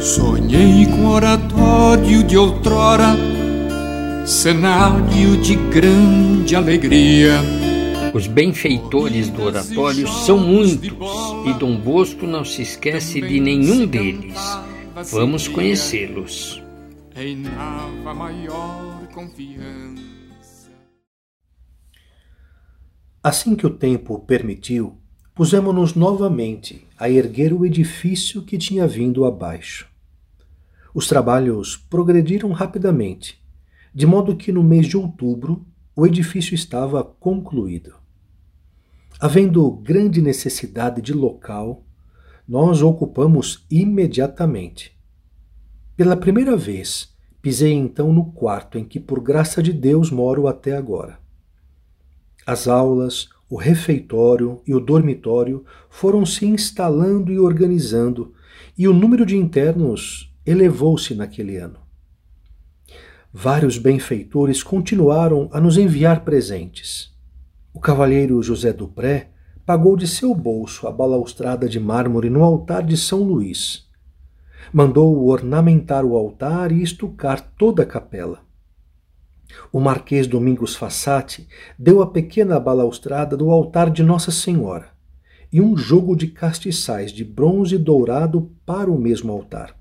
Sonhei com oratório de outrora, cenário de grande alegria. Os benfeitores do oratório são muitos e Dom Bosco não se esquece de nenhum deles. Vamos conhecê-los. Reinava maior confiança. Assim que o tempo permitiu, pusemos-nos novamente a erguer o edifício que tinha vindo abaixo. Os trabalhos progrediram rapidamente, de modo que no mês de outubro o edifício estava concluído. Havendo grande necessidade de local, nós ocupamos imediatamente. Pela primeira vez, pisei então no quarto em que, por graça de Deus, moro até agora. As aulas, o refeitório e o dormitório foram se instalando e organizando, e o número de internos elevou-se naquele ano. Vários benfeitores continuaram a nos enviar presentes. O cavalheiro José Dupré pagou de seu bolso a balaustrada de mármore no altar de São Luís. Mandou ornamentar o altar e estucar toda a capela. O Marquês Domingos Fassati deu a pequena balaustrada do altar de Nossa Senhora e um jogo de castiçais de bronze dourado para o mesmo altar.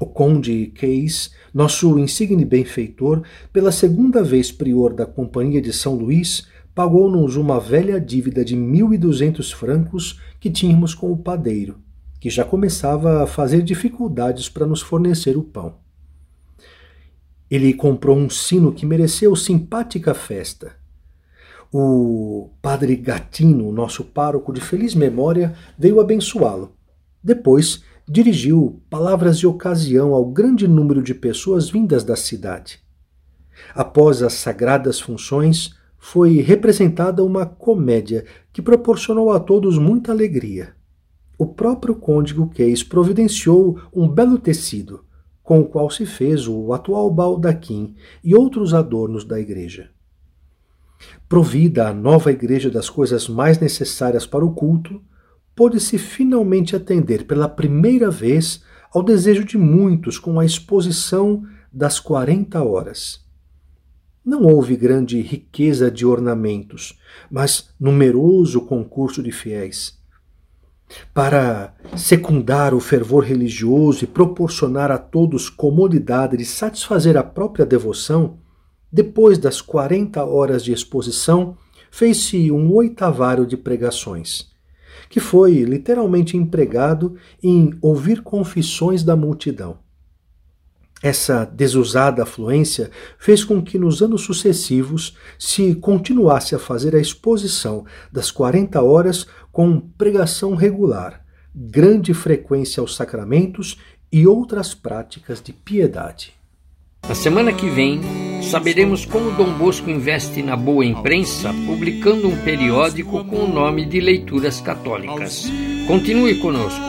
O conde Case, nosso insigne benfeitor, pela segunda vez prior da Companhia de São Luís, pagou-nos uma velha dívida de mil e duzentos francos que tínhamos com o padeiro, que já começava a fazer dificuldades para nos fornecer o pão. Ele comprou um sino que mereceu simpática festa. O padre Gatino, nosso pároco de feliz memória, veio abençoá-lo. Depois, dirigiu palavras de ocasião ao grande número de pessoas vindas da cidade. Após as sagradas funções, foi representada uma comédia que proporcionou a todos muita alegria. O próprio Conde Guquês providenciou um belo tecido, com o qual se fez o atual baldaquim e outros adornos da igreja. Provida a nova igreja das coisas mais necessárias para o culto, pôde-se finalmente atender pela primeira vez ao desejo de muitos com a exposição das 40 horas. Não houve grande riqueza de ornamentos, mas numeroso concurso de fiéis. Para secundar o fervor religioso e proporcionar a todos comodidade de satisfazer a própria devoção, depois das 40 horas de exposição, fez-se um oitavário de pregações que foi literalmente empregado em ouvir confissões da multidão. Essa desusada afluência fez com que nos anos sucessivos se continuasse a fazer a exposição das 40 horas com pregação regular, grande frequência aos sacramentos e outras práticas de piedade. Na semana que vem, saberemos como Dom Bosco investe na boa imprensa, publicando um periódico com o nome de Leituras Católicas. Continue conosco.